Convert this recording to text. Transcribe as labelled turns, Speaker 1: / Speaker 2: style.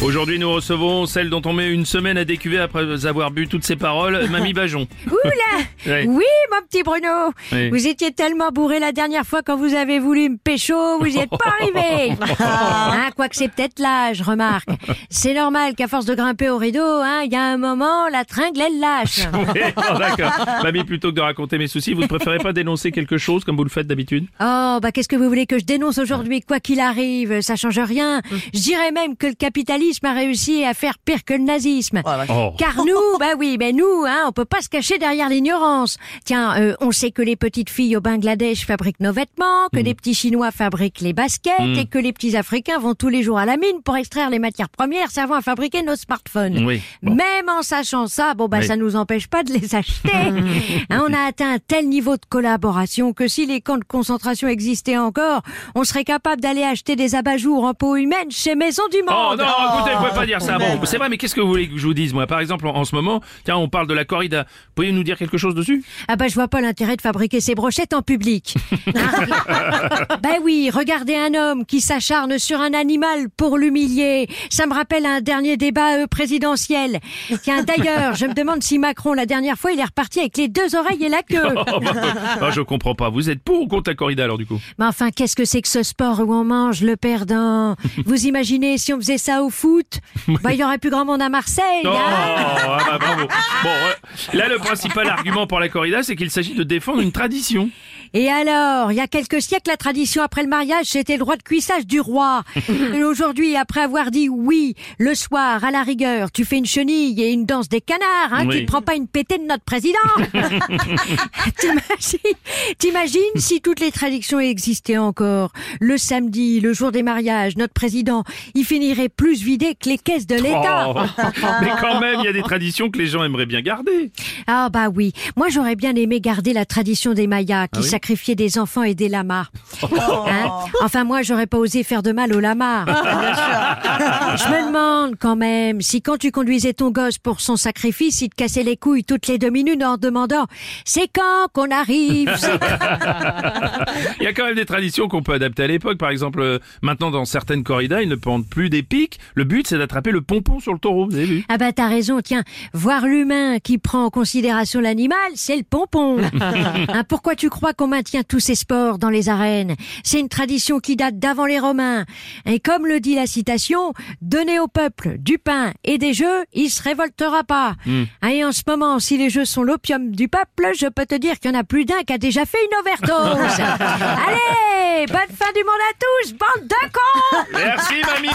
Speaker 1: Aujourd'hui, nous recevons celle dont on met une semaine à décuver après avoir bu toutes ses paroles, Mamie Bajon.
Speaker 2: Oula
Speaker 1: Ouais.
Speaker 2: Oui, mon petit Bruno
Speaker 1: Oui.
Speaker 2: Vous étiez tellement bourré la dernière fois quand vous avez voulu me pécho, vous y êtes pas arrivé hein, Quoique c'est peut-être l'âge, remarque. C'est normal qu'à force de grimper au rideau, hein, il y a un moment, la tringle, elle lâche.
Speaker 1: Oui, oh, D'accord. Mamie, plutôt que de raconter mes soucis, vous ne préférez pas dénoncer quelque chose comme vous le faites d'habitude?
Speaker 2: Oh, bah qu'est-ce que vous voulez que je dénonce aujourd'hui Quoi qu'il arrive, ça change rien. Je dirais même que le capitalisme a réussi à faire pire que le nazisme.
Speaker 1: Oh.
Speaker 2: Car nous, bah oui, mais nous, hein, on peut pas se cacher derrière l'ignorance. Tiens, euh, on sait que les petites filles au Bangladesh fabriquent nos vêtements, que les petits Chinois fabriquent les baskets et que les petits Africains vont tous les jours à la mine pour extraire les matières premières servant à fabriquer nos smartphones.
Speaker 1: Oui, bon.
Speaker 2: Même en sachant ça, bon bah
Speaker 1: Oui.
Speaker 2: ça nous empêche pas de les acheter. Hein, on a atteint un tel niveau de collaboration que si les camps de concentration existaient encore, on serait capable d'aller acheter des abat-jours en peau humaine chez Maison du
Speaker 1: Oh
Speaker 2: Monde.
Speaker 1: non, écoutez, vous pouvez pas dire ça. Bon, c'est vrai, mais qu'est-ce que vous voulez que je vous dise, moi? Par exemple, en, en ce moment, tiens, on parle de la corrida. Pouvez-vous nous dire quelque chose dessus?
Speaker 2: Ah bah je vois pas l'intérêt de fabriquer ces brochettes en public. ben oui, regardez un homme qui s'acharne sur un animal pour l'humilier. Ça me rappelle un dernier débat euh, présidentiel. Tiens, d'ailleurs, je me demande si Macron, la dernière fois, il est reparti avec les deux oreilles et la queue.
Speaker 1: oh, bah, oh, Je comprends pas. Vous êtes pour ou contre la corrida alors du coup?
Speaker 2: Mais enfin, qu'est-ce que c'est que ce sport où on mange le perdant? Vous imaginez si on faisait ça au foot Bah, il y aurait plus grand monde à Marseille.
Speaker 1: Oh,
Speaker 2: hein
Speaker 1: ah bah, bravo. Bon, ouais. Là, le principal argument pour la corrida, c'est qu'il s'agit de défendre une tradition.
Speaker 2: Et alors, il y a quelques siècles, la tradition après le mariage, c'était le droit de cuissage du roi. Et Aujourd'hui, après avoir dit oui, le soir, à la rigueur, tu fais une chenille et une danse des canards, hein,
Speaker 1: Oui.
Speaker 2: tu ne prends pas une pétée de notre président. T'imagines, t'imagines si toutes les traditions existaient encore. Le samedi, le jour des mariages, notre président, il finirait plus vidé que les caisses de l'État.
Speaker 1: Oh. Mais quand même, il y a des traditions que les gens aimeraient bien garder.
Speaker 2: Ah bah oui, moi j'aurais bien aimé garder la tradition des Mayas qui
Speaker 1: Ah oui
Speaker 2: sacrifiaient des enfants et des lamas. Hein enfin moi j'aurais pas osé faire de mal aux lamas. Je me demande quand même si quand tu conduisais ton gosse pour son sacrifice, il te cassait les couilles toutes les deux minutes en demandant c'est quand qu'on arrive?
Speaker 1: Il y a quand même des traditions qu'on peut adapter à l'époque. Par exemple, euh, maintenant dans certaines corridas, ils ne pendent plus des pics. Le but, c'est d'attraper le pompon sur le taureau. Vous avez vu?
Speaker 2: Ah bah t'as raison, tiens, voir l'humain qui prend en considération l'animal, c'est le pompon. Hein, pourquoi tu crois qu'on maintient tous ces sports dans les arènes? C'est une tradition qui date d'avant les Romains. Et comme le dit la citation, donner au peuple du pain et des jeux, il se révoltera pas. Hein, Et en ce moment, si les jeux sont l'opium du peuple, je peux te dire qu'il y en a plus d'un qui a déjà fait une overdose. Allez, bonne fin du monde à tous, bande de cons
Speaker 1: Merci, Mamie